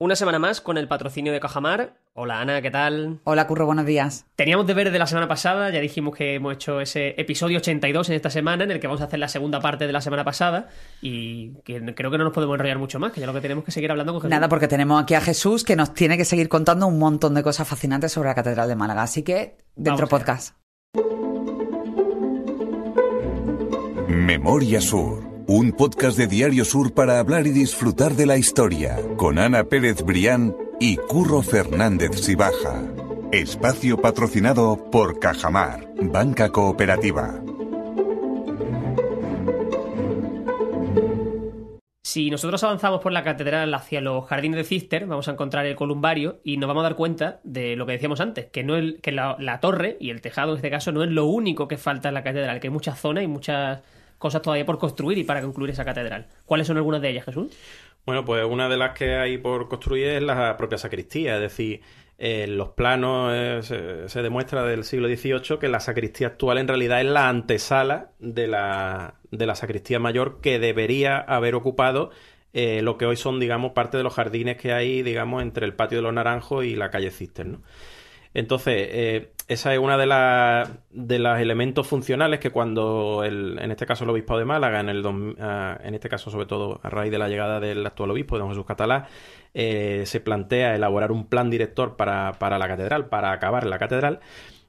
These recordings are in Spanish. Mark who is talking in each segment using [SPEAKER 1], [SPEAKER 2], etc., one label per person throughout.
[SPEAKER 1] Una semana más con el patrocinio de Cajamar. Hola Ana, ¿qué tal?
[SPEAKER 2] Hola Curro, buenos días.
[SPEAKER 1] Teníamos deberes de la semana pasada, ya dijimos que hemos hecho ese episodio 82 en esta semana, en el que vamos a hacer la segunda parte de la semana pasada, y que creo que no nos podemos enrollar mucho más, que ya lo que tenemos que seguir hablando con Jesús.
[SPEAKER 2] Nada, porque tenemos aquí a Jesús que nos tiene que seguir contando un montón de cosas fascinantes sobre la Catedral de Málaga, así que dentro
[SPEAKER 1] Vamos
[SPEAKER 2] podcast.
[SPEAKER 3] Memoria Sur, un podcast de Diario Sur para hablar y disfrutar de la historia, con Ana Pérez Brián y Curro Fernández Sibaja. Espacio patrocinado por Cajamar, Banca Cooperativa.
[SPEAKER 1] Si nosotros avanzamos por la catedral hacia los jardines de Cister, vamos a encontrar el columbario y nos vamos a dar cuenta de lo que decíamos antes, que, no el- que la, la torre y el tejado en este caso no es lo único que falta en la catedral, que hay muchas zonas y muchas cosas todavía por construir y para concluir esa catedral. ¿Cuáles son algunas de ellas, Jesús?
[SPEAKER 4] Bueno, pues una de las que hay por construir es la propia sacristía, es decir, en los planos eh, se, demuestra del siglo XVIII que la sacristía actual en realidad es la antesala de la, de la sacristía mayor que debería haber ocupado eh, lo que hoy son, digamos, parte de los jardines que hay, digamos, entre el patio de los Naranjos y la calle Cister, ¿no? Entonces, eh, esa es una de las de los elementos funcionales que cuando, el, en este caso, el obispo de Málaga, en, el ah, en este caso, sobre todo a raíz de la llegada del actual obispo, don Jesús Catalá, eh, se plantea elaborar un plan director para, para la catedral, para acabar la catedral.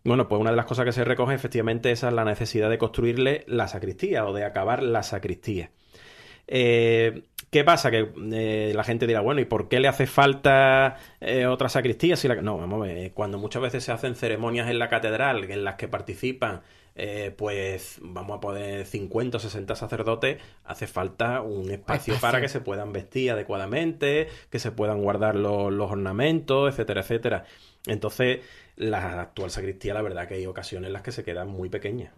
[SPEAKER 4] Bueno, pues una de las cosas que se recoge efectivamente esa es la necesidad de construirle la sacristía o de acabar la sacristía. Eh, ¿Qué pasa? Que eh, la gente dirá, bueno, ¿y por qué le hace falta eh, otra sacristía? Si la... No, vamos a ver, eh, cuando muchas veces se hacen ceremonias en la catedral en las que participan, eh, pues vamos a poner 50 o 60 sacerdotes, hace falta un espacio,
[SPEAKER 2] Espacio.
[SPEAKER 4] para que se puedan vestir adecuadamente, que se puedan guardar los, los ornamentos, etcétera, etcétera. Entonces, la actual sacristía, la verdad que hay ocasiones en las que se quedan muy pequeñas.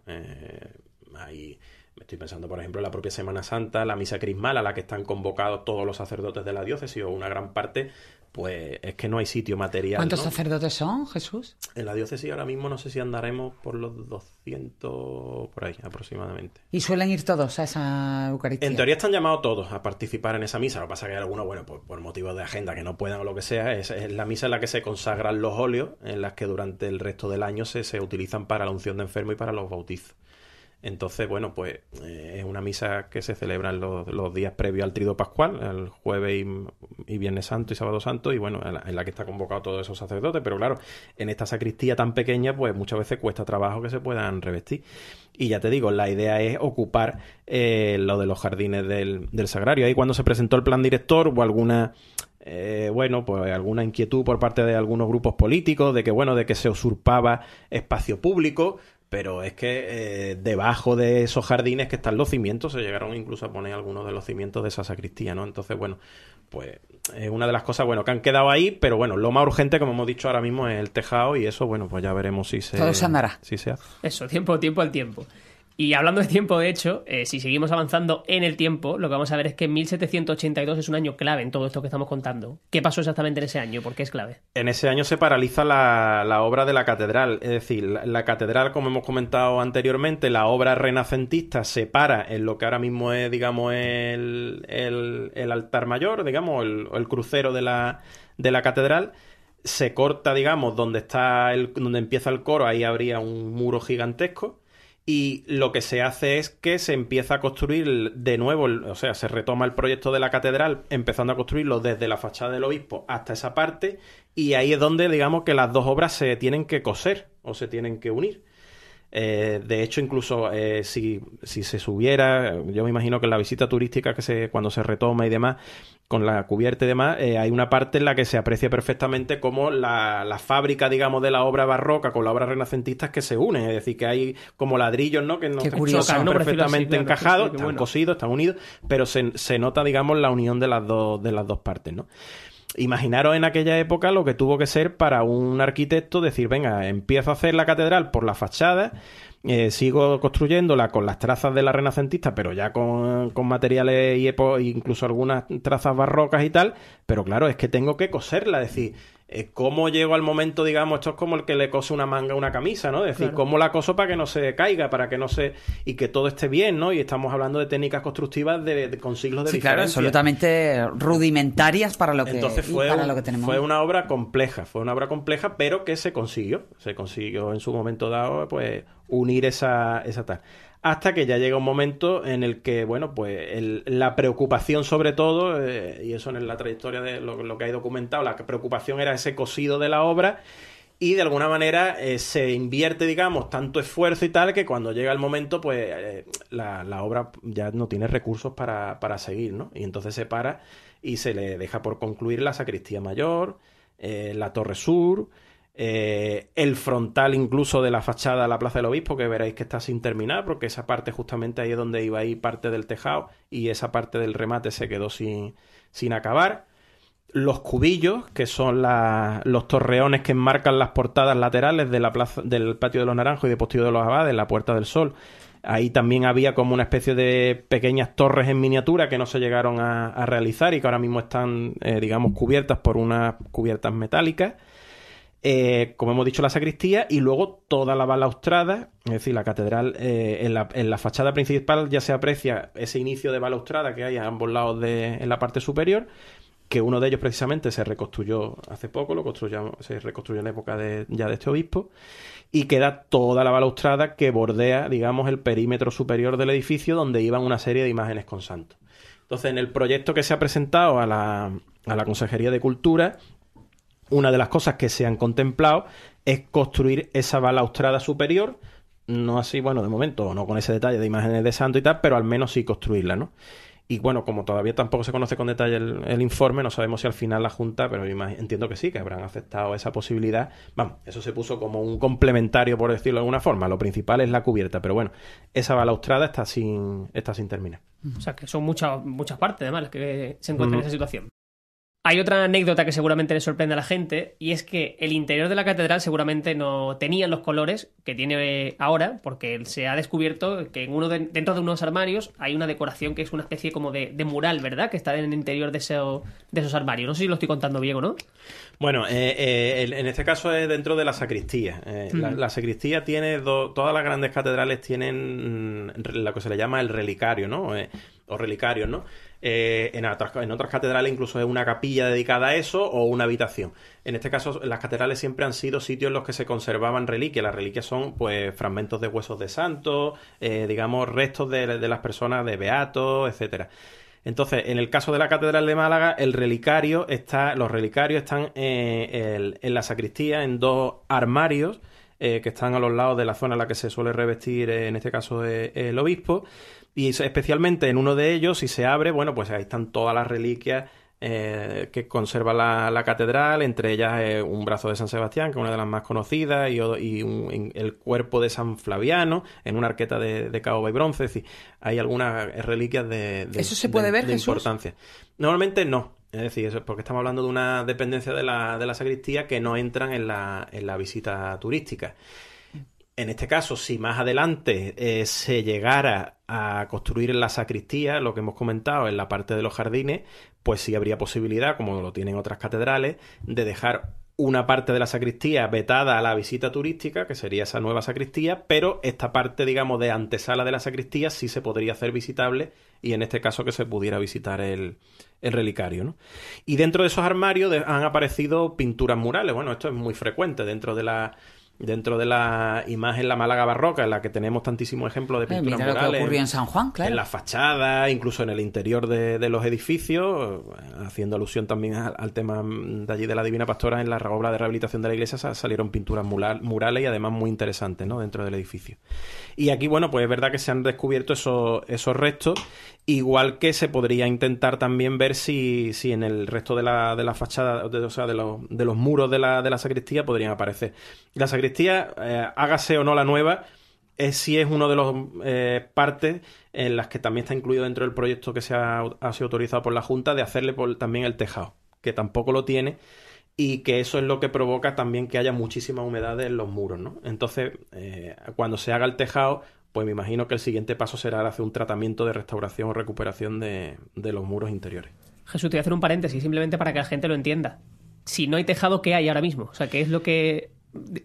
[SPEAKER 4] Hay... Estoy pensando, por ejemplo, en la propia Semana Santa, la misa crismal a la que están convocados todos los sacerdotes de la diócesis o una gran parte, pues es que no hay sitio material.
[SPEAKER 2] ¿Cuántos
[SPEAKER 4] ¿no?
[SPEAKER 2] sacerdotes son, Jesús?
[SPEAKER 4] En la diócesis ahora mismo no sé si andaremos por los 200 por ahí aproximadamente.
[SPEAKER 2] Y suelen ir todos a esa Eucaristía.
[SPEAKER 4] En teoría están llamados todos a participar en esa misa. Lo que pasa es que hay algunos, bueno, pues por motivos de agenda que no puedan o lo que sea. Es, es la misa en la que se consagran los óleos, en las que durante el resto del año se, se utilizan para la unción de enfermo y para los bautizos. Entonces, bueno, pues eh, es una misa que se celebra en los, los días previos al Trido Pascual, el jueves y, Viernes Santo y Sábado Santo, y bueno, en la, que está convocado todos esos sacerdotes. Pero claro, en esta sacristía tan pequeña, pues muchas veces cuesta trabajo que se puedan revestir. Y ya te digo, la idea es ocupar eh, lo de los jardines del, del sagrario. Ahí cuando se presentó el plan director hubo alguna eh, bueno, pues alguna inquietud por parte de algunos grupos políticos de que, bueno, de que se usurpaba espacio público, pero es que eh, debajo de esos jardines que están los cimientos, se llegaron incluso a poner algunos de los cimientos de esa sacristía, ¿no? Entonces, bueno, pues es una de las cosas, bueno, que han quedado ahí, pero bueno, lo más urgente, como hemos dicho ahora mismo, es el tejado y eso, bueno, pues ya veremos si se...
[SPEAKER 2] Todo se andará.
[SPEAKER 4] Si se hace.
[SPEAKER 1] Eso, tiempo, tiempo al tiempo. Y hablando de tiempo, de hecho, eh, si seguimos avanzando en el tiempo, lo que vamos a ver es que 1782 es un año clave en todo esto que estamos contando. ¿Qué pasó exactamente en ese año? ¿Por qué es clave?
[SPEAKER 4] En ese año se paraliza la, obra de la catedral. Es decir, la, catedral, como hemos comentado anteriormente, la obra renacentista se para en lo que ahora mismo es, digamos, el, el- el altar mayor, digamos, el, el crucero de la, de la catedral. Se corta, digamos, donde está el, donde empieza el coro, ahí habría un muro gigantesco. Y lo que se hace es que se empieza a construir de nuevo, o sea, se retoma el proyecto de la catedral, empezando a construirlo desde la fachada del obispo hasta esa parte, y ahí es donde, digamos, que las dos obras se tienen que coser o se tienen que unir. Eh, de hecho, incluso eh, si, si se subiera, yo me imagino que en la visita turística que se, cuando se retoma y demás, con la cubierta y demás, eh, hay una parte en la que se aprecia perfectamente cómo la, la fábrica, digamos, de la obra barroca con la obra renacentista es que se unen. Es decir, que hay como ladrillos, ¿no? Que no están perfectamente encajados, están
[SPEAKER 1] bueno.
[SPEAKER 4] cosidos, están unidos, pero se, se nota, digamos, la unión de las dos, de las dos partes, ¿no? Imaginaros en aquella época lo que tuvo que ser para un arquitecto decir, venga, empiezo a hacer la catedral por la fachada, eh, sigo construyéndola con las trazas de la renacentista, pero ya con, con materiales y incluso algunas trazas barrocas y tal, pero claro, es que tengo que coserla, es decir, cómo llego al momento, digamos, esto es como el que le cose una manga a una camisa, ¿no? Es decir, cómo la coso para que no se caiga, para que no se... y que todo esté bien, ¿no? Y estamos hablando de técnicas constructivas de, con siglos de
[SPEAKER 2] sí, claro, absolutamente rudimentarias para lo que,
[SPEAKER 4] Entonces fue, lo que tenemos. Fue una obra compleja, fue una obra compleja, pero que se consiguió, se consiguió en su momento dado, pues, unir esa, esa tal hasta que ya llega un momento en el que, bueno, pues la preocupación sobre todo, eh, y eso en la trayectoria de lo, que hay documentado, la preocupación era ese cosido de la obra y de alguna manera eh, se invierte, digamos, tanto esfuerzo y tal que cuando llega el momento, pues eh, la, la, obra ya no tiene recursos para, para, seguir, ¿no? Y entonces se para y se le deja por concluir la sacristía mayor, la torre sur, eh, el frontal incluso de la fachada a la Plaza del Obispo, que veréis que está sin terminar, porque esa parte justamente ahí es donde iba a ir parte del tejado y esa parte del remate se quedó sin, sin acabar. Los cubillos, que son los torreones que enmarcan las portadas laterales de la plaza, del Patio de los Naranjos y de Postillo de los Abades, la Puerta del Sol. Ahí también había como una especie de pequeñas torres en miniatura que no se llegaron a, realizar y que ahora mismo están, eh, digamos, cubiertas por unas cubiertas metálicas. Eh, como hemos dicho, la sacristía y luego toda la balaustrada, es decir, la catedral, eh, en, la, fachada principal ya se aprecia ese inicio de balaustrada que hay a ambos lados de, en la parte superior, que uno de ellos precisamente se reconstruyó hace poco, lo construyó, se reconstruyó en época de, ya de este obispo, y queda toda la balaustrada que bordea, digamos, el perímetro superior del edificio donde iban una serie de imágenes con santos. Entonces, en el proyecto que se ha presentado a la, a la Consejería de Cultura, una de las cosas que se han contemplado es construir esa balaustrada superior, no así, bueno, de momento, no con ese detalle de imágenes de santo y tal, pero al menos sí construirla, ¿no? Y bueno, como todavía tampoco se conoce con detalle el, informe, no sabemos si al final la Junta, pero entiendo que sí, que habrán aceptado esa posibilidad. Vamos, eso se puso como un complementario, por decirlo de alguna forma. Lo principal es la cubierta, pero bueno, esa balaustrada está sin, está sin terminar.
[SPEAKER 1] O sea, que son muchas, muchas partes, además, las que se encuentran en esa situación. Hay otra anécdota que seguramente le sorprende a la gente y es que el interior de la catedral seguramente no tenía los colores que tiene ahora porque se ha descubierto que en uno dentro de unos armarios hay una decoración que es una especie como de, mural, ¿verdad? Que está en el interior de, de esos armarios. No sé si lo estoy contando bien o no.
[SPEAKER 4] Bueno, eh, eh, en este caso es dentro de la sacristía. Eh, la, la, sacristía tiene todas las grandes catedrales tienen lo que se le llama el relicario, ¿no? o relicarios, ¿no? Eh, en, otras, en otras catedrales incluso es una capilla dedicada a eso o una habitación. En este caso, las catedrales siempre han sido sitios en los que se conservaban reliquias. Las reliquias son, pues, fragmentos de huesos de santos, eh, digamos, restos de, las personas de beatos, etcétera. Entonces, en el caso de la Catedral de Málaga, el relicario está, los relicarios están eh, en la sacristía en dos armarios que están a los lados de la zona en la que se suele revestir, en este caso, el obispo. Y especialmente en uno de ellos, si se abre, bueno, pues ahí están todas las reliquias eh, que conserva la, catedral, entre ellas eh, un brazo de San Sebastián, que es una de las más conocidas, y, el cuerpo de San Flaviano, en una arqueta de, de caoba y bronce. Es decir, hay algunas reliquias de,
[SPEAKER 2] ¿Eso se puede ver,
[SPEAKER 4] importancia. Normalmente no. Es decir, eso es porque estamos hablando de una dependencia de la, de la sacristía que no entran en la, en la visita turística. En este caso, si más adelante eh, se llegara a construir la sacristía, lo que hemos comentado en la parte de los jardines, pues sí habría posibilidad, como lo tienen otras catedrales, de dejar una parte de la sacristía vetada a la visita turística, que sería esa nueva sacristía, pero esta parte, digamos, de antesala de la sacristía sí se podría hacer visitable y en este caso que se pudiera visitar el, el relicario. ¿no? Y dentro de esos armarios han aparecido pinturas murales. Bueno, esto es muy frecuente dentro de la dentro de la imagen La Málaga Barroca, en la que tenemos tantísimos ejemplos de pinturas eh, mira
[SPEAKER 2] murales. en San Juan, claro.
[SPEAKER 4] En la fachada, incluso en el interior de, los edificios, haciendo alusión también al, tema de allí de la Divina Pastora, en la obra de rehabilitación de la iglesia salieron pinturas murales y además muy interesantes ¿no? dentro del edificio. Y aquí, bueno, pues es verdad que se han descubierto esos, esos restos Igual que se podría intentar también ver si, si en el resto de la, de la fachada, o sea, de los, de los muros de la, de la sacristía podrían aparecer. La sacristía, eh, hágase o no la nueva, es si es uno de los eh, partes en las que también está incluido dentro del proyecto que se ha, sido autorizado por la Junta de hacerle también el tejado, que tampoco lo tiene y que eso es lo que provoca también que haya muchísima humedad en los muros, ¿no? Entonces, eh, cuando se haga el tejado, pues me imagino que el siguiente paso será hacer un tratamiento de restauración o recuperación de, los muros interiores.
[SPEAKER 1] Jesús, te voy a hacer un paréntesis simplemente para que la gente lo entienda. si no hay tejado, ¿qué hay ahora mismo? O sea, ¿qué es lo que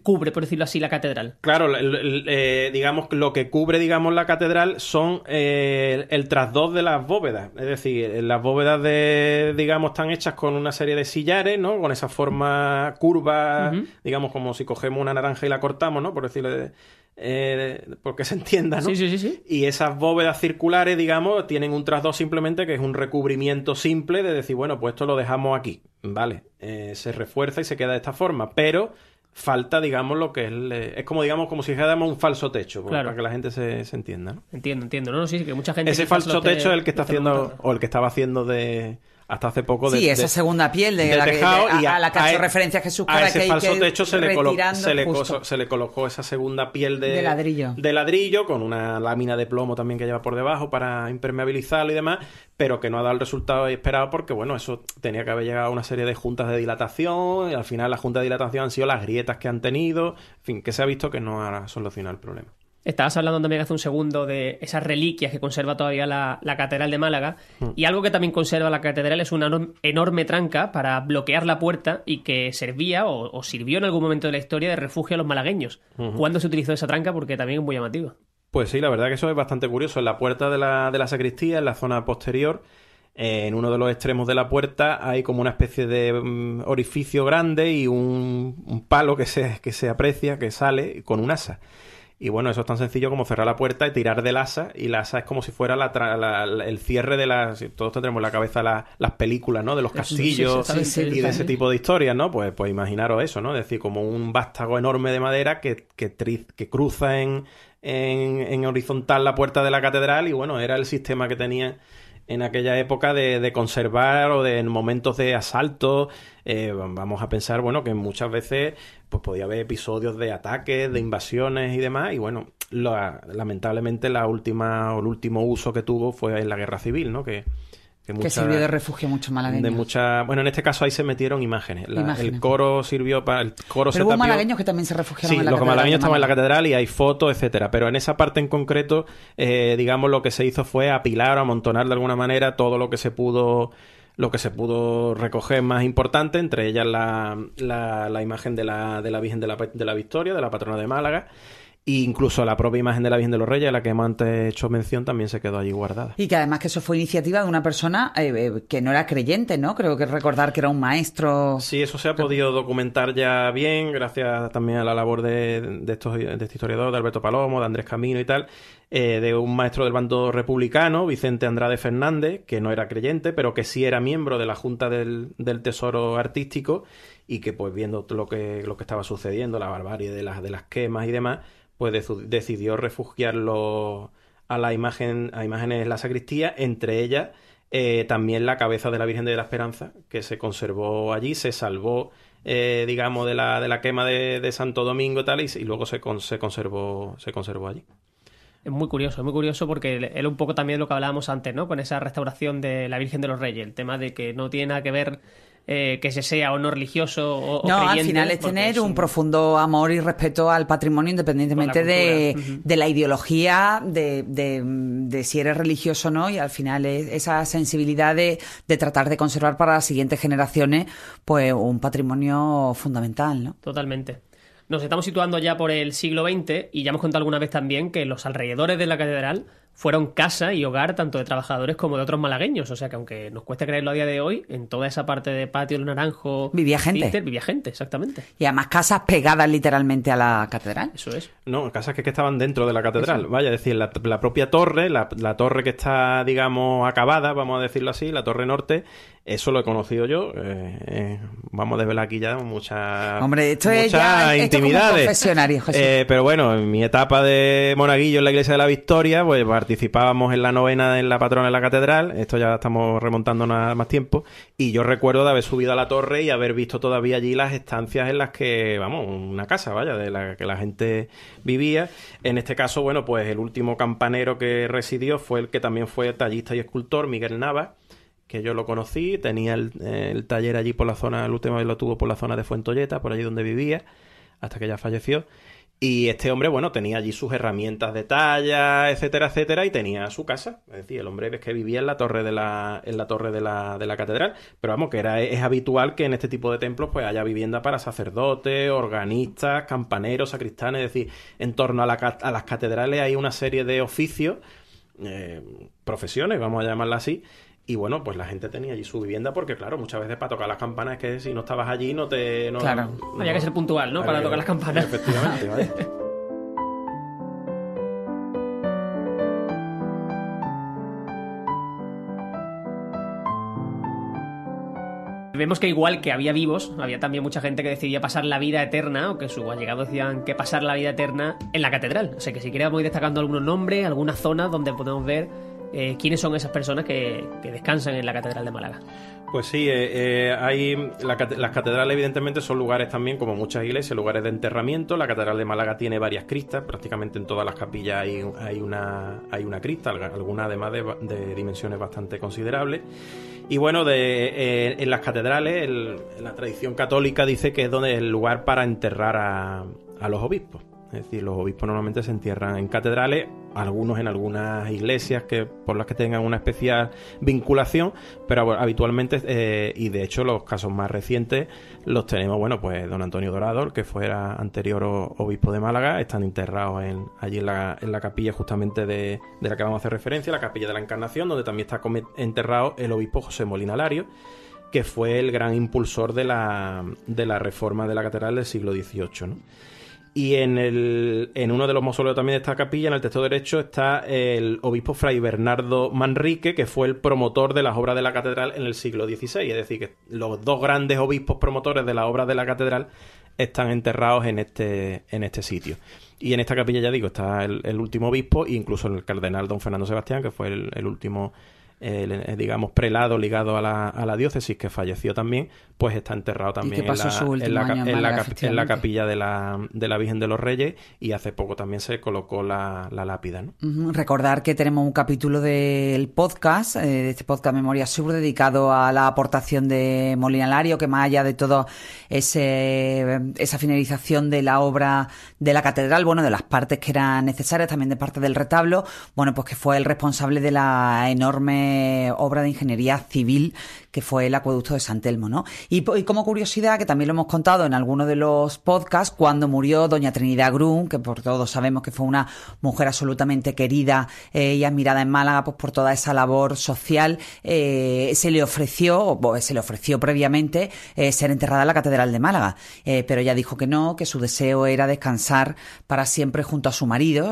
[SPEAKER 1] cubre, por decirlo así, la catedral?
[SPEAKER 4] Claro, el- el- eh, digamos, lo que cubre, digamos, la catedral son eh, el, el trasdós de las bóvedas. Es decir, las bóvedas de, digamos, están hechas con una serie de sillares, ¿no? Con esa forma curva, digamos, como si cogemos una naranja y la cortamos, ¿no? Por decirlo de... eh, porque se entienda, ¿no?
[SPEAKER 1] Sí, sí, sí, sí.
[SPEAKER 4] Y esas bóvedas circulares, digamos, tienen un trasdós simplemente que es un recubrimiento simple de decir, bueno, pues esto lo dejamos aquí, ¿vale? Eh, se refuerza y se queda de esta forma, pero falta, digamos, lo que es... el- es como, digamos, como si dijéramos un falso techo,
[SPEAKER 1] Claro.
[SPEAKER 4] para que la gente se, se entienda, ¿no?
[SPEAKER 1] Entiendo, entiendo. No, no, sí, que mucha gente...
[SPEAKER 4] Ese falso techo es el que está haciendo, o el que estaba haciendo de... Hasta hace poco de...
[SPEAKER 2] Sí, esa
[SPEAKER 4] de-
[SPEAKER 2] segunda piel de,
[SPEAKER 4] de
[SPEAKER 2] la
[SPEAKER 4] tejado
[SPEAKER 2] a,
[SPEAKER 4] y
[SPEAKER 2] a la que ha hecho
[SPEAKER 4] a-
[SPEAKER 2] referencia Jesús
[SPEAKER 4] a ese
[SPEAKER 2] que
[SPEAKER 4] falso techo se le, colo-
[SPEAKER 2] retirando
[SPEAKER 4] se, le coso- se le colocó esa segunda piel de,
[SPEAKER 2] De ladrillo.
[SPEAKER 4] de ladrillo con una lámina de plomo también que lleva por debajo para impermeabilizarlo y demás, pero que no ha dado el resultado esperado porque, bueno, eso tenía que haber llegado a una serie de juntas de dilatación y al final las juntas de dilatación han sido las grietas que han tenido, en fin, que se ha visto que no ha solucionado el problema.
[SPEAKER 1] Estabas hablando también hace un segundo de esas reliquias que conserva todavía la, la Catedral de Málaga.
[SPEAKER 4] Mm.
[SPEAKER 1] Y algo que también conserva la Catedral es una enorm- enorme tranca para bloquear la puerta y que servía o, o sirvió en algún momento de la historia de refugio a los malagueños. ¿Cuándo se utilizó esa tranca? Porque también es muy llamativa.
[SPEAKER 4] Pues sí, la verdad que eso es bastante curioso. En la puerta de la, de la sacristía, en la zona posterior, en uno de los extremos de la puerta hay como una especie de mm, orificio grande y un, un palo que se, que se aprecia, que sale con un asa. Y bueno, eso es tan sencillo como cerrar la puerta y tirar del asa. Y la asa es como si fuera la tra- la- la- el cierre de las... Todos tendremos en la cabeza la- las películas, ¿no? De los castillos
[SPEAKER 1] sí, sí,
[SPEAKER 2] sí,
[SPEAKER 4] y de ese tipo de historias, ¿no? Pues, pues imaginaros eso, ¿no? Es decir, como un vástago enorme de madera que, que, tri- que cruza en, en, en horizontal la puerta de la catedral y bueno, era el sistema que tenían en aquella época de, de conservar o de en momentos de asalto. eh, vamos a pensar, bueno, que muchas veces pues podía haber episodios de ataques, de invasiones y demás. Y bueno, la- lamentablemente la última o el último uso que tuvo fue en la guerra civil, ¿no? Que,
[SPEAKER 2] Que
[SPEAKER 4] mucha-
[SPEAKER 2] sirvió de refugio mucho malagueño.
[SPEAKER 4] de mucha bueno en este caso ahí se metieron imágenes, La-
[SPEAKER 2] Imágenes.
[SPEAKER 4] el coro sirvió para el coro se
[SPEAKER 2] Pero hubo
[SPEAKER 4] tapió-
[SPEAKER 2] malagueños que también se refugiaron
[SPEAKER 4] Sí,
[SPEAKER 2] en la
[SPEAKER 4] los
[SPEAKER 2] catedral
[SPEAKER 4] malagueños estaban en la catedral y hay fotos, etcétera. Pero en esa parte en concreto, eh, digamos, lo que se hizo fue apilar o amontonar de alguna manera todo lo que se pudo lo que se pudo recoger más importante, entre ellas la, la, la imagen de la, de la Virgen de la, de la Victoria, de la patrona de Málaga, e incluso la propia imagen de la Virgen de los Reyes, a la que hemos antes hecho mención, también se quedó allí guardada.
[SPEAKER 2] Y que además que eso fue iniciativa de una persona eh, eh, que no era creyente, ¿no? Creo que recordar que era un maestro.
[SPEAKER 4] Sí, eso se ha podido documentar ya bien, gracias también a la labor de, de estos, de este historiador, de Alberto Palomo, de Andrés Camino y tal, eh, de un maestro del bando republicano, Vicente Andrade Fernández, que no era creyente, pero que sí era miembro de la Junta del, del Tesoro Artístico y que, pues, viendo lo que, lo que estaba sucediendo, la barbarie de las, de las quemas y demás, pues decidió refugiarlo a la imagen, a imágenes en la sacristía, entre ellas eh, también la cabeza de la Virgen de la Esperanza, que se conservó allí, se salvó, eh, digamos, de la, de la quema de, de Santo Domingo tal, y, y luego se, con- se conservó, se conservó allí.
[SPEAKER 1] Es muy curioso, es muy curioso porque era un poco también lo que hablábamos antes, ¿no? Con esa restauración de la Virgen de los Reyes, el tema de que no tiene nada que ver eh, que se sea o no religioso o, o
[SPEAKER 2] No, al
[SPEAKER 1] creyente,
[SPEAKER 2] final es tener un profundo amor y respeto al patrimonio independientemente
[SPEAKER 1] la
[SPEAKER 2] de, de la ideología, de, de- de si eres religioso o no, y al final es esa sensibilidad de, de tratar de conservar para las siguientes generaciones pues un patrimonio fundamental, ¿no?
[SPEAKER 1] Totalmente. Nos estamos situando ya por el siglo XX y ya hemos contado alguna vez también que los alrededores de la catedral fueron casa y hogar tanto de trabajadores como de otros malagueños. O sea que aunque nos cueste creerlo a día de hoy, en toda esa parte de patio, el naranjo...
[SPEAKER 2] Vivía gente.
[SPEAKER 1] Cister, vivía gente, exactamente.
[SPEAKER 2] Y además casas pegadas literalmente a la catedral.
[SPEAKER 1] Eso es.
[SPEAKER 4] No, casas que, que estaban dentro de la catedral. Vaya, es decir, la, la propia torre, la, la torre que está, digamos, acabada, vamos a decirlo así, la torre norte, eso lo he conocido yo. eh, eh, vamos a desvelar aquí ya muchas
[SPEAKER 2] Hombre, esto es
[SPEAKER 4] muchas
[SPEAKER 2] ya- esto es como un
[SPEAKER 4] intimidades. Eh, pero bueno, en mi etapa de monaguillo en la iglesia de la Victoria, pues participábamos en la novena en la patrona de la catedral. Esto ya estamos remontándonos a más tiempo. Y yo recuerdo de haber subido a la torre y haber visto todavía allí las estancias en las que, vamos, una casa, vaya, de la que la gente vivía. En este caso, bueno, pues el último campanero que residió fue el que también fue tallista y escultor, Miguel Nava que yo lo conocí, tenía el, taller allí por la zona, el último lo tuvo por la zona de Fuentolleta, por allí donde vivía, hasta que ya falleció. Y este hombre, bueno, tenía allí sus herramientas de talla, etcétera, etcétera, y tenía su casa. Es decir, el hombre que vivía en la torre de la, en la torre de la, de la catedral. Pero vamos, que era, es habitual que en este tipo de templos pues haya vivienda para sacerdotes, organistas, campaneros, sacristanes. Es decir, en torno a las catedrales hay una serie de oficios, eh, profesiones, vamos a llamarla así, y bueno, pues la gente tenía allí su vivienda porque, claro, muchas veces para tocar las campanas es que si no estabas allí no te... No,
[SPEAKER 1] claro, había que ser puntual, ¿no? Para tocar las campanas.
[SPEAKER 4] Efectivamente, ¿vale?
[SPEAKER 1] Vemos que igual que había vivos, había también mucha gente que decidía pasar la vida eterna, o que sus allegados decían que pasar la vida eterna en la catedral. O sea que si queríamos ir destacando algunos nombres, algunas zonas donde podemos ver eh, quiénes son esas personas que, descansan en la Catedral de Málaga.
[SPEAKER 4] Pues sí, eh, eh, hay las catedrales evidentemente son lugares también, como muchas iglesias, lugares de enterramiento. La Catedral de Málaga tiene varias cristas, prácticamente en todas las capillas hay, hay, una, hay una crista, alguna además de, dimensiones bastante considerables. Y bueno, en las catedrales, la tradición católica dice que es donde es el lugar para enterrar a los obispos. Es decir, los obispos normalmente se entierran en catedrales, algunos en algunas iglesias que por las que tengan una especial vinculación, pero habitualmente, eh, y de hecho los casos más recientes los tenemos, bueno, pues don Antonio Dorado, que fuera anterior obispo de Málaga, están enterrados en, allí en la, en la capilla justamente de, la que vamos a hacer referencia, la capilla de la Encarnación, donde también está enterrado el obispo José Molina Lario, que fue el gran impulsor de la, de la reforma de la catedral del siglo XVIII. Y en, el, en uno de los mausoleos también de esta capilla, en el texto derecho, está el obispo Fray Bernardo Manrique, que fue el promotor de las obras de la catedral en el siglo XVI. Es decir, que los dos grandes obispos promotores de las obras de la catedral están enterrados en este, en este sitio. Y en esta capilla, ya digo, está el, último obispo e incluso el cardenal don Fernando Sebastián, que fue el último eh, digamos, prelado ligado a la, a la, diócesis, que falleció también, pues está enterrado también en, la, capilla de la, de la Virgen de los Reyes y hace poco también se colocó la, lápida.
[SPEAKER 2] Recordar que tenemos un capítulo del podcast, eh, de este podcast Memoria Sur, dedicado a la aportación de Molina Lario, que más allá de todo ese, esa finalización de la obra de la catedral, bueno, de las partes que eran necesarias, también de parte del retablo, bueno, pues que fue el responsable de la enorme obra de ingeniería civil que fue el acueducto de San Telmo, ¿no? Y, como curiosidad, que también lo hemos contado en alguno de los podcasts, cuando murió doña Trinidad Grun, que por todos sabemos que fue una mujer absolutamente querida eh, y admirada en Málaga pues, por toda esa labor social, eh, se le ofreció, o se le ofreció previamente, eh, ser enterrada en la Catedral de Málaga, pero ella dijo que no, que su deseo era descansar para siempre junto a su marido,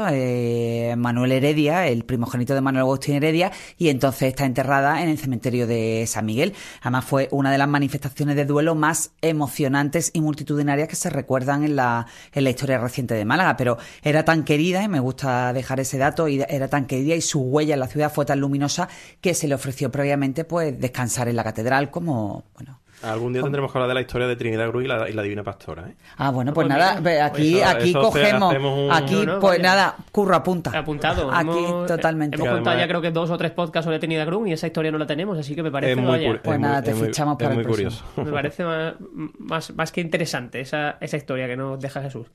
[SPEAKER 2] Manuel Heredia, el primogénito de Manuel Agustín Heredia, y entonces está enterrada en el cementerio de San Miguel. Además fue una de las manifestaciones de duelo más emocionantes y multitudinarias que se recuerdan en la, en la historia reciente de Málaga, pero era tan querida, y me gusta dejar ese dato, y era tan querida y su huella en la ciudad fue tan luminosa que se le ofreció previamente pues descansar en la catedral como, bueno,
[SPEAKER 4] Algún día tendremos que hablar de la historia de Trinidad Cruz y la, Divina Pastora. ¿eh?
[SPEAKER 2] Ah, bueno, pues, pues nada, aquí, aquí cogemos. Aquí, pues nada, curro, apunta.
[SPEAKER 1] Apuntado.
[SPEAKER 2] Aquí totalmente.
[SPEAKER 1] Hemos contado ya creo que dos o tres podcasts sobre Trinidad Cruz y esa historia no la tenemos, así que me parece.
[SPEAKER 4] Muy
[SPEAKER 2] pues nada, te fichamos para
[SPEAKER 4] es muy curioso.
[SPEAKER 1] Me parece más, más, que interesante esa, esa historia que nos deja Jesús.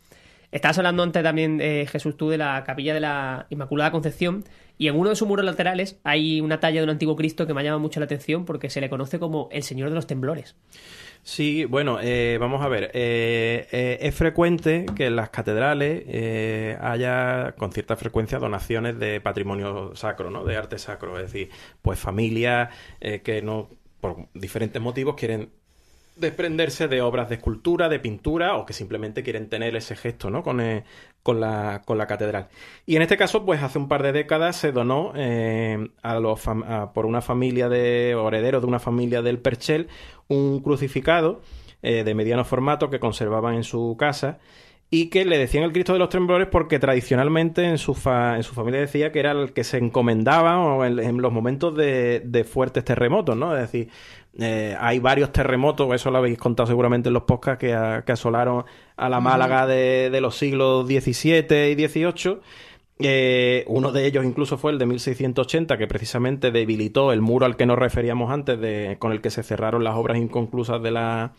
[SPEAKER 1] Estabas hablando antes también, eh, Jesús, tú de la capilla de la Inmaculada Concepción y en uno de sus muros laterales hay una talla de un antiguo Cristo que me ha llamado mucho la atención porque se le conoce como el Señor de los Temblores.
[SPEAKER 4] Sí, bueno, eh, vamos a ver. Eh, es frecuente que en las catedrales haya con cierta frecuencia donaciones de patrimonio sacro, ¿no? De arte sacro. Es decir, pues familias que no, por diferentes motivos, quieren desprenderse de obras de escultura, de pintura o que simplemente quieren tener ese gesto ¿no? con, eh, con, la, con la catedral. Y en este caso, pues hace un par de décadas se donó eh, a los por una familia de o herederos de una familia del Perchel un crucificado eh, de mediano formato que conservaban en su casa y que le decían el Cristo de los Temblores porque tradicionalmente en su, en su familia decía que era el que se encomendaba en, los momentos de, de, fuertes terremotos, ¿no? Es decir, eh, hay varios terremotos, eso lo habéis contado seguramente en los podcasts, que, asolaron a la Málaga de, los siglos XVII y XVIII. Eh, uno de ellos incluso fue el de 1680, que precisamente debilitó el muro al que nos referíamos antes, de, con el que se cerraron las obras inconclusas de la,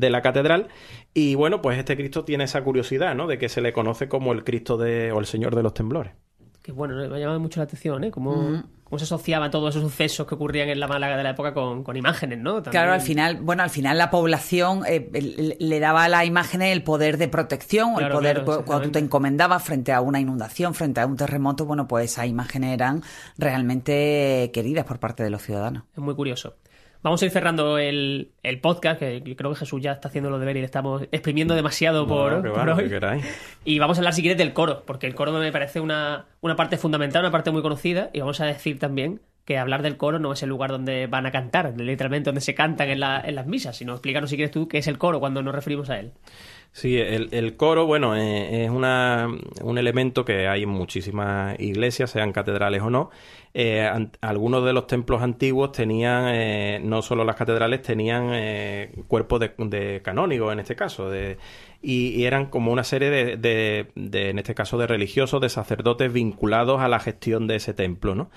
[SPEAKER 4] de la catedral. Y bueno, pues este Cristo tiene esa curiosidad, ¿no? De que se le conoce como el Cristo de, o el Señor de los Temblores.
[SPEAKER 1] Que bueno, me ha llamado mucho la atención, ¿eh? Cómo, cómo se asociaban todos esos sucesos que ocurrían en la Málaga de la época con, con imágenes, ¿no? También-
[SPEAKER 2] Claro, al final, bueno, al final la población eh, le- le daba a las imágenes el poder de protección,
[SPEAKER 1] Claro,
[SPEAKER 2] el poder
[SPEAKER 1] claro,
[SPEAKER 2] cuando tú te encomendabas frente a una inundación, frente a un terremoto, bueno, pues esas imágenes eran realmente queridas por parte de los ciudadanos.
[SPEAKER 1] Es muy curioso. Vamos a ir cerrando el, el podcast, que creo que Jesús ya está haciendo lo deber y le estamos exprimiendo demasiado por,
[SPEAKER 4] Bueno,
[SPEAKER 1] por hoy. Y vamos a hablar si quieres del coro, porque el coro me parece una, una parte fundamental, una parte muy conocida, y vamos a decir también que hablar del coro no es el lugar donde van a cantar, literalmente donde se cantan en, la- en las misas, sino explícanos si quieres tú qué es el coro cuando nos referimos a él.
[SPEAKER 4] Sí, el, coro, bueno, eh, es una, un elemento que hay en muchísimas iglesias, sean catedrales o no. Eh, algunos de los templos antiguos tenían, eh, no solo las catedrales, tenían eh, cuerpos de, de canónigos en este caso, de, y, eran como una serie de, de- en este caso, de religiosos, de sacerdotes vinculados a la gestión de ese templo, ¿no?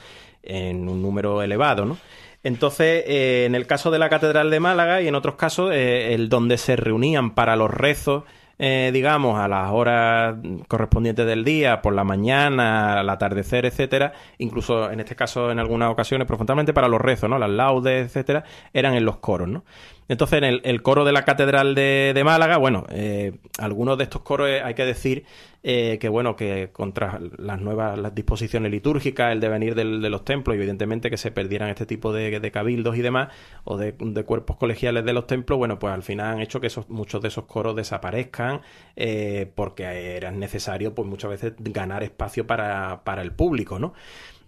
[SPEAKER 4] En un número elevado, ¿no? Entonces, eh, en el caso de la Catedral de Málaga y en otros casos, eh, el donde se reunían para los rezos, eh, digamos, a las horas correspondientes del día, por la mañana, al atardecer, etcétera, incluso en este caso en algunas ocasiones, pero fundamentalmente para los rezos, ¿no? Las laudes, etcétera, eran en los coros, ¿no? Entonces, en el, coro de la Catedral de, Málaga, bueno, eh, algunos de estos coros eh, hay que decir eh, que, bueno, que contra las nuevas disposiciones litúrgicas, el devenir de los templos, y evidentemente que se perdieran este tipo de, cabildos y demás, o de, cuerpos colegiales de los templos, bueno, pues al final han hecho que esos, muchos de esos coros desaparezcan, eh, porque era necesario, pues muchas veces, ganar espacio para el público, ¿no?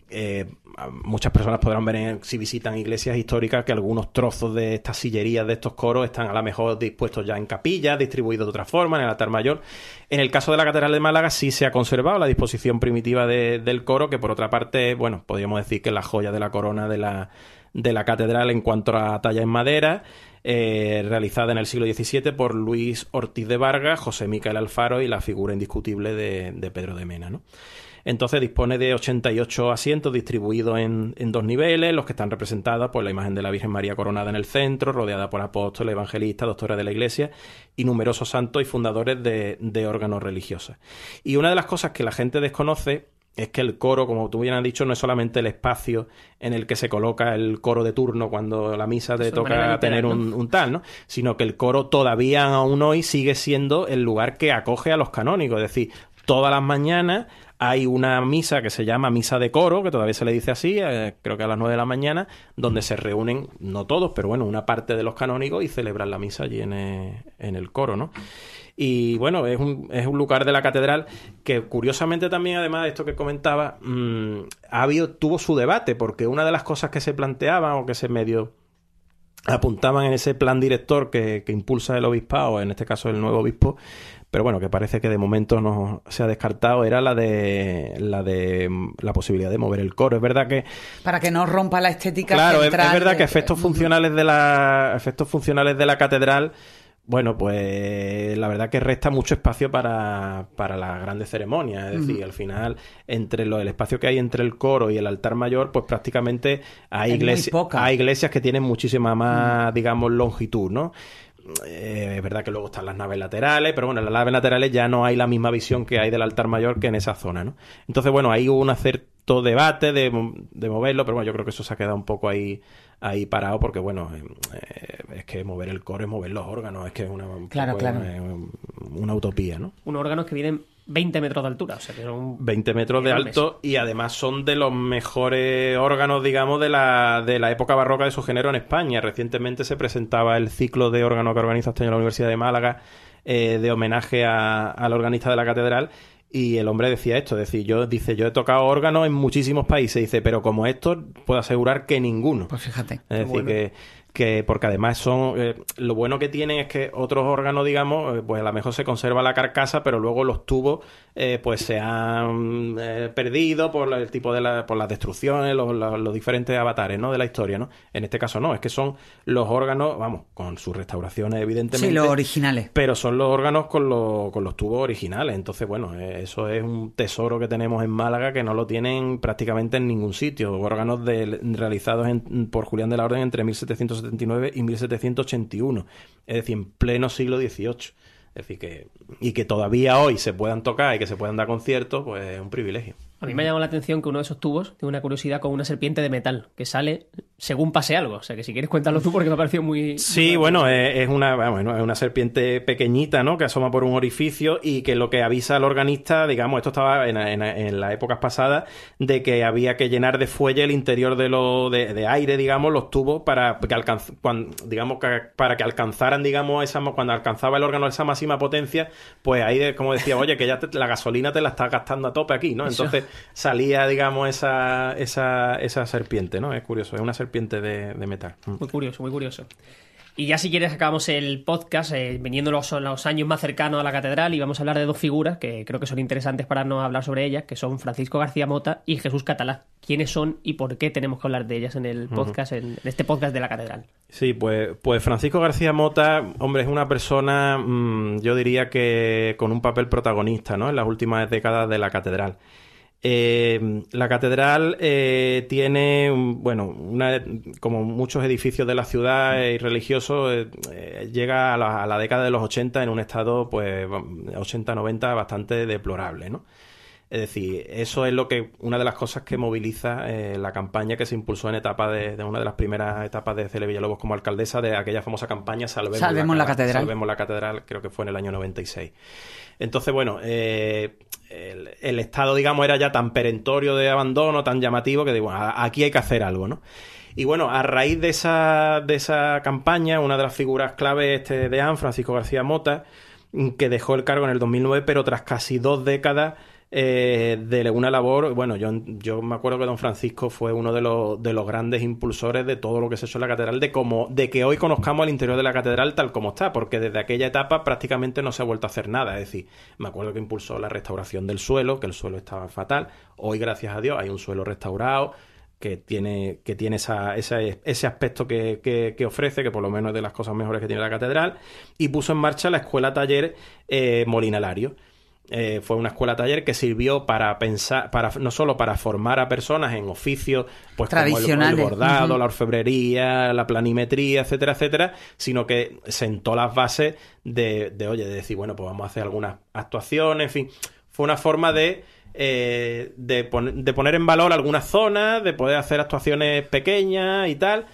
[SPEAKER 4] Eh, muchas personas podrán ver en- si visitan iglesias históricas que algunos trozos de estas sillerías de estos coros están a lo mejor dispuestos ya en capillas, distribuidos de otra forma, en el altar mayor. En el caso de la Catedral de Málaga sí se ha conservado la disposición primitiva de- del coro, que por otra parte, bueno, podríamos decir que es la joya de la corona de la, de la catedral en cuanto a talla en madera. eh, realizada en el siglo XVII por Luis Ortiz de Vargas, José Micael Alfaro y la figura indiscutible de, de Pedro de Mena. ¿no? Entonces dispone de 88 asientos distribuidos en, en dos niveles, los que están representados por la imagen de la Virgen María coronada en el centro, rodeada por apóstoles, evangelistas, doctores de la Iglesia y numerosos santos y fundadores de, de órganos religiosos. Y una de las cosas que la gente desconoce es que el coro, como tú bien has dicho, no es solamente el espacio en el que se coloca el coro de turno cuando la misa te
[SPEAKER 1] Eso
[SPEAKER 4] toca tener
[SPEAKER 1] ¿no?
[SPEAKER 4] un, un tal, ¿no? Sino que el coro todavía aún hoy sigue siendo el lugar que acoge a los canónigos. Es decir, todas las mañanas hay una misa que se llama misa de coro, que todavía se le dice así, eh, creo que a las 9 de la mañana, donde se reúnen, no todos, pero bueno, una parte de los canónigos y celebran la misa allí en el, en el coro, ¿no? Y bueno, es un, es un lugar de la catedral que curiosamente también, además de esto que comentaba, mm, ha habido, tuvo su debate, porque una de las cosas que se planteaban o que se medio apuntaban en ese plan director que, que impulsa el obispado, en este caso el nuevo obispo, pero bueno, que parece que de momento no se ha descartado, era la de la de la posibilidad de mover el coro. Es verdad que
[SPEAKER 2] Para que no rompa la estética
[SPEAKER 4] Claro, es,
[SPEAKER 2] central
[SPEAKER 4] es verdad
[SPEAKER 2] de-
[SPEAKER 4] que efectos funcionales de la efectos funcionales de la catedral, bueno, pues la verdad que resta mucho espacio para, para las grandes ceremonias. Es decir, al final, entre lo, el espacio que hay entre el coro y el altar mayor, pues prácticamente hay, iglesias, hay iglesias que tienen muchísima más, digamos, longitud, ¿no? Eh, es verdad que luego están las naves laterales, pero bueno, en las naves laterales ya no hay la misma visión que hay del altar mayor que en esa zona, ¿no? Entonces, bueno, ahí hubo un cierto debate de, de moverlo, pero bueno, yo creo que eso se ha quedado un poco ahí ahí parado porque, bueno, eh, es que mover el coro es mover los órganos, es que es una,
[SPEAKER 2] Claro, claro.
[SPEAKER 4] eh, una utopía, ¿no?
[SPEAKER 1] Unos órganos que vienen 20 metros de altura, o sea que son
[SPEAKER 4] 20 metros de alto y además son de los mejores órganos, digamos, de la, de la época barroca de su género en España. Recientemente se presentaba el ciclo de órgano que organiza este año la Universidad de Málaga eh, de homenaje a- al organista de la catedral. Y el hombre decía esto, es decir, yo, dice, yo he tocado órganos en muchísimos países, dice, pero como estos, puedo asegurar que ninguno.
[SPEAKER 2] Pues fíjate.
[SPEAKER 4] Es decir,
[SPEAKER 1] bueno.
[SPEAKER 4] que, que porque además son. eh, lo bueno que tienen es que otros órganos, digamos, eh, pues a lo mejor se conserva la carcasa, pero luego los tubos, eh, pues se han eh, perdido por el tipo de la, por las destrucciones, los, los- los diferentes avatares, ¿no? De la historia, ¿no? En este caso no, es que son los órganos, vamos, con sus restauraciones, evidentemente.
[SPEAKER 2] Sí, los originales.
[SPEAKER 4] Pero son los órganos con, los- con los tubos originales. Entonces, bueno, eh, eso es un tesoro que tenemos en Málaga que no lo tienen prácticamente en ningún sitio. Órganos de- realizados en- por Julián de la Orden entre 1775 1779 y 1781, es decir, en pleno siglo XVIII. Es decir, que, y que todavía hoy se puedan tocar y que se puedan dar conciertos, pues es un privilegio.
[SPEAKER 1] A mí me ha llamado la atención que uno de esos tubos tiene una curiosidad con una serpiente de metal que sale según pase algo. O sea que si quieres cuéntalo tú porque me ha parecido muy.
[SPEAKER 4] Sí, bueno, es, una, bueno, es una serpiente pequeñita, ¿no? Que asoma por un orificio y que lo que avisa al organista, digamos, esto estaba en, en, las épocas pasadas, de que había que llenar de fuelle el interior de, lo, de, aire, digamos, los tubos para que alcanz, cuando, digamos, para que alcanzaran, digamos, esa, cuando alcanzaba el órgano esa máxima potencia, pues ahí, como decía, oye, que ya la gasolina te la estás gastando a tope aquí, ¿no? Entonces salía, digamos, esa, esa, esa serpiente, ¿no? Es curioso, es una serpiente de, metal.
[SPEAKER 1] Mm. Muy curioso, muy curioso. Y ya si quieres acabamos el podcast eh, viniendo los, los, años más cercanos a la catedral y vamos a hablar de dos figuras que creo que son interesantes para no hablar sobre ellas, que son Francisco García Mota y Jesús Catalá. ¿Quiénes son y por qué tenemos que hablar de ellas en el podcast, en, este podcast de la catedral?
[SPEAKER 4] Sí, pues, pues Francisco García Mota, hombre, es una persona, mm, yo diría que con un papel protagonista, ¿no? En las últimas décadas de la catedral. Eh, la catedral eh, tiene, bueno, una, como muchos edificios de la ciudad y religiosos, eh, llega a la, década de los 80 en un estado, pues, 80-90 bastante deplorable, ¿no? Es decir, eso es lo que una de las cosas que moviliza la campaña que se impulsó en etapa de, una de las primeras etapas de Cele Villalobos como alcaldesa de aquella famosa campaña
[SPEAKER 2] Salvemos, la, Catedral.
[SPEAKER 4] Salvemos la Catedral, creo que fue en el año 96. Entonces, bueno, eh, el, estado, digamos, era ya tan perentorio de abandono, tan llamativo, que digo, aquí hay que hacer algo, ¿no? Y bueno, a raíz de esa, de esa campaña, una de las figuras clave este de AN, Francisco García Mota, que dejó el cargo en el 2009, pero tras casi dos décadas eh, de una labor, bueno, yo, yo me acuerdo que don Francisco fue uno de los, de los grandes impulsores de todo lo que se hecho en la catedral, de como, de que hoy conozcamos el interior de la catedral tal como está, porque desde aquella etapa prácticamente no se ha vuelto a hacer nada, es decir, me acuerdo que impulsó la restauración del suelo, que el suelo estaba fatal, hoy gracias a Dios hay un suelo restaurado, que tiene, que tiene esa, ese aspecto que, que, ofrece, que por lo menos es de las cosas mejores que tiene la catedral, y puso en marcha la escuela taller eh, Molinalario eh, fue una escuela taller que sirvió para pensar, para no solo para formar a personas en oficios pues como el, bordado, la orfebrería, la planimetría, etcétera, etcétera, sino que sentó las bases de, de, oye, de decir, bueno, pues vamos a hacer algunas actuaciones, en fin, fue una forma de eh, de, de, poner en valor algunas zonas, de poder hacer actuaciones pequeñas y tal.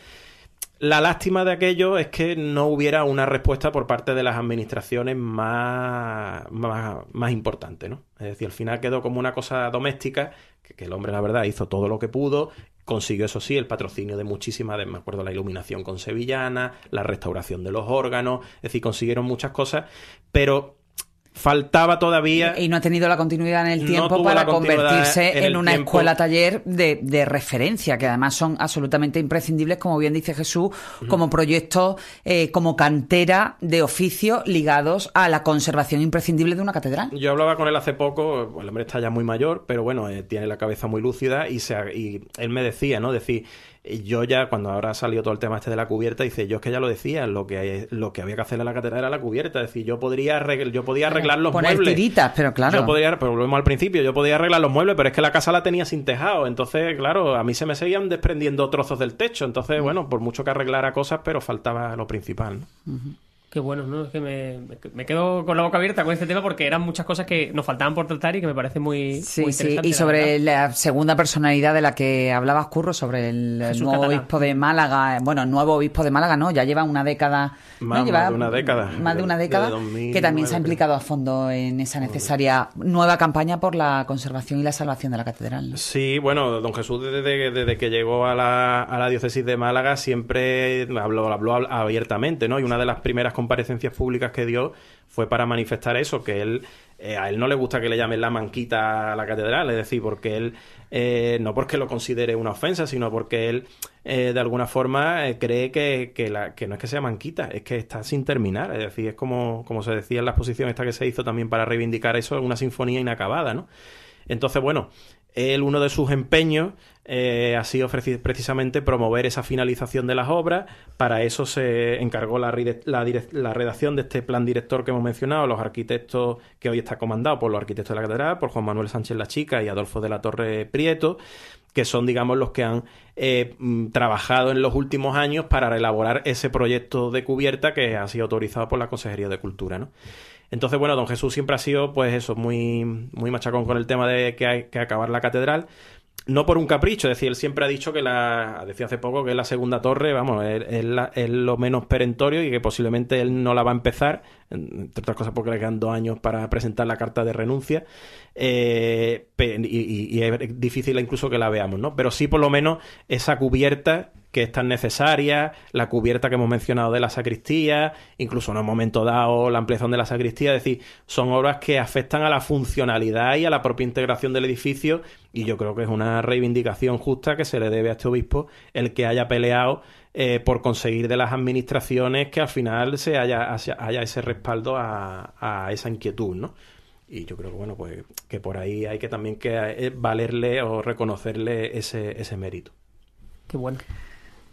[SPEAKER 4] La lástima de aquello es que no hubiera una respuesta por parte de las administraciones más, más, importante, ¿no? Es decir, al final quedó como una cosa doméstica, que, el hombre, la verdad, hizo todo lo que pudo, consiguió, eso sí, el patrocinio de muchísimas, me acuerdo, la iluminación con sevillana, la restauración de los órganos, es decir, consiguieron muchas cosas, pero faltaba todavía.
[SPEAKER 2] Y no ha tenido la continuidad en el tiempo para convertirse en, una escuela taller de, referencia, que además son absolutamente imprescindibles, como bien dice Jesús, como proyectos, eh, como cantera de oficios ligados a la conservación imprescindible de una catedral.
[SPEAKER 4] Yo hablaba con él hace poco, el hombre está ya muy mayor, pero bueno, eh, tiene la cabeza muy lúcida y, se, y él me decía, ¿no? Decir, yo ya, cuando ahora ha salido todo el tema este de la cubierta, dice, yo es que ya lo decía, lo que, lo que había que hacer en la catedral era la cubierta. Es decir, yo podría arreglar, yo podía arreglar los
[SPEAKER 2] Poner
[SPEAKER 4] muebles.
[SPEAKER 2] tiritas, pero claro.
[SPEAKER 4] Yo podía, pero volvemos al principio, yo podía arreglar los muebles, pero es que la casa la tenía sin tejado. Entonces, claro, a mí se me seguían desprendiendo trozos del techo. Entonces, mm. bueno, por mucho que arreglara cosas, pero faltaba lo principal.
[SPEAKER 1] Qué bueno, ¿no? Es que me, me, quedo con la boca abierta con este tema porque eran muchas cosas que nos faltaban por tratar y que me parece muy,
[SPEAKER 2] sí, Sí, y sobre la, segunda personalidad de la que hablabas, Curro, sobre el nuevo obispo de Málaga. Bueno, el nuevo obispo de Málaga, ¿no? Ya lleva una década.
[SPEAKER 4] Más, de una década.
[SPEAKER 2] Más de una década. que también se ha implicado a fondo en esa necesaria nueva campaña por la conservación y la salvación de la catedral.
[SPEAKER 4] Sí, bueno, don Jesús, desde, desde que llegó a la, a la diócesis de Málaga, siempre habló, habló abiertamente, ¿no? Y una de las primeras comparecencias públicas que dio fue para manifestar eso, que él eh, a él no le gusta que le llamen la manquita a la catedral, es decir, porque él, eh, no porque lo considere una ofensa, sino porque él eh, de alguna forma cree que, que, la, que no es que sea manquita, es que está sin terminar, es decir, es como, como se decía en la exposición esta que se hizo también para reivindicar eso, una sinfonía inacabada, ¿no? Entonces, bueno, él, uno de sus empeños eh, ha sido precisamente promover esa finalización de las obras. Para eso se encargó la, la, redacción de este plan director que hemos mencionado, los arquitectos que hoy está comandado por los arquitectos de la catedral, por Juan Manuel Sánchez La Chica y Adolfo de la Torre Prieto, que son, digamos, los que han eh, mm, trabajado en los últimos años para elaborar ese proyecto de cubierta que ha sido autorizado por la Consejería de Cultura, ¿no? Entonces, bueno, don Jesús siempre ha sido, pues eso, muy, muy machacón con el tema de que hay que acabar la catedral no por un capricho, es decir, él siempre ha dicho que la, decía hace poco que la segunda torre, vamos, es, lo menos perentorio y que posiblemente él no la va a empezar, entre otras cosas porque le quedan dos años para presentar la carta de renuncia, eh, y, y, es difícil incluso que la veamos, ¿no? Pero sí por lo menos esa cubierta que es tan necesaria, la cubierta que hemos mencionado de la sacristía, incluso en un momento dado la ampliación de la sacristía, es decir, son obras que afectan a la funcionalidad y a la propia integración del edificio y yo creo que es una reivindicación justa que se le debe a este obispo el que haya peleado eh, por conseguir de las administraciones que al final se haya, haya ese respaldo a, a esa inquietud, ¿no? y yo creo que bueno pues que por ahí hay que también que eh, valerle o reconocerle ese, ese mérito.
[SPEAKER 1] Qué bueno.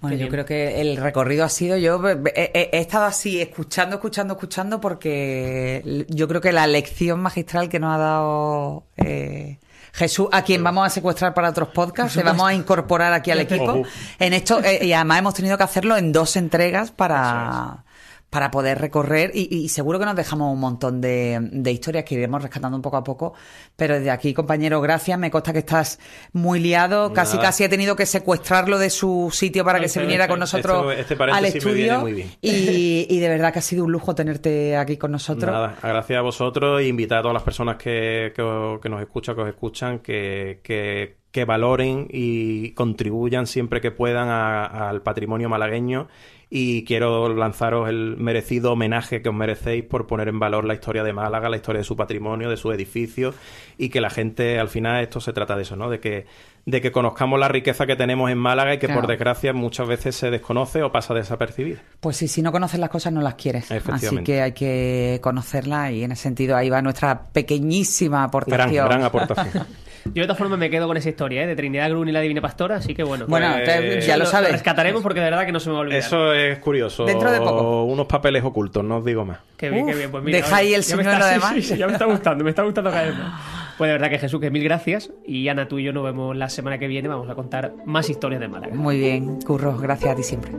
[SPEAKER 2] Bueno, yo creo que el recorrido ha sido, yo he, estado así, escuchando, escuchando, escuchando, porque yo creo que la lección magistral que nos ha dado eh, Jesús, a quien vamos a secuestrar para otros podcasts, se vamos a incorporar aquí al equipo. En esto, eh, y además hemos tenido que hacerlo en dos entregas para para poder recorrer y, seguro que nos dejamos un montón de, de, historias que iremos rescatando un poco a poco. Pero desde aquí, compañero, gracias. Me consta que estás muy liado. Casi, casi he tenido que secuestrarlo de su sitio para que se viniera con nosotros este, al estudio. Y, y, de verdad que ha sido un lujo tenerte aquí con nosotros.
[SPEAKER 4] Nada, gracias a vosotros e invitar a todas las personas que, que, nos escuchan, que os escuchan, que, que, que valoren y contribuyan siempre que puedan al patrimonio malagueño y quiero lanzaros el merecido homenaje que os merecéis por poner en valor la historia de Málaga, la historia de su patrimonio, de su edificio y que la gente, al final, esto se trata de eso, ¿no? De que, de que conozcamos la riqueza que tenemos en Málaga y que por desgracia muchas veces se desconoce o pasa desapercibida.
[SPEAKER 2] Pues sí, si no conoces las cosas no las quieres. Así que hay que conocerlas y en ese sentido ahí va nuestra pequeñísima aportación.
[SPEAKER 4] Gran, gran aportación.
[SPEAKER 1] Yo de todas formas me quedo con esa historia, ¿eh? De Trinidad Grun y la Divina Pastora, así que bueno.
[SPEAKER 2] Bueno, pues, ya lo, sabes.
[SPEAKER 1] rescataremos porque de verdad que no se me va a olvidar.
[SPEAKER 4] Eso es curioso. Dentro de poco. Unos papeles ocultos, no os digo más.
[SPEAKER 2] Qué bien, qué bien. Pues mira, deja ahí el señor además.
[SPEAKER 1] Sí, ya me está gustando, me está gustando cada vez más. Pues de verdad que Jesús, que mil gracias. Y Ana, tú y yo nos vemos la semana que viene. Vamos a contar más historias de Málaga.
[SPEAKER 2] Muy bien, Curro, gracias a ti siempre.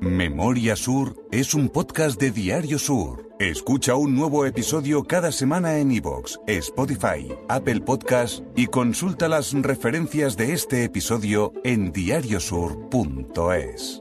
[SPEAKER 3] Memoria Sur es un podcast de Diario Sur. Escucha un nuevo episodio cada semana en iVoox, Spotify, Apple Podcast y consulta las referencias de este episodio en diariosur.es.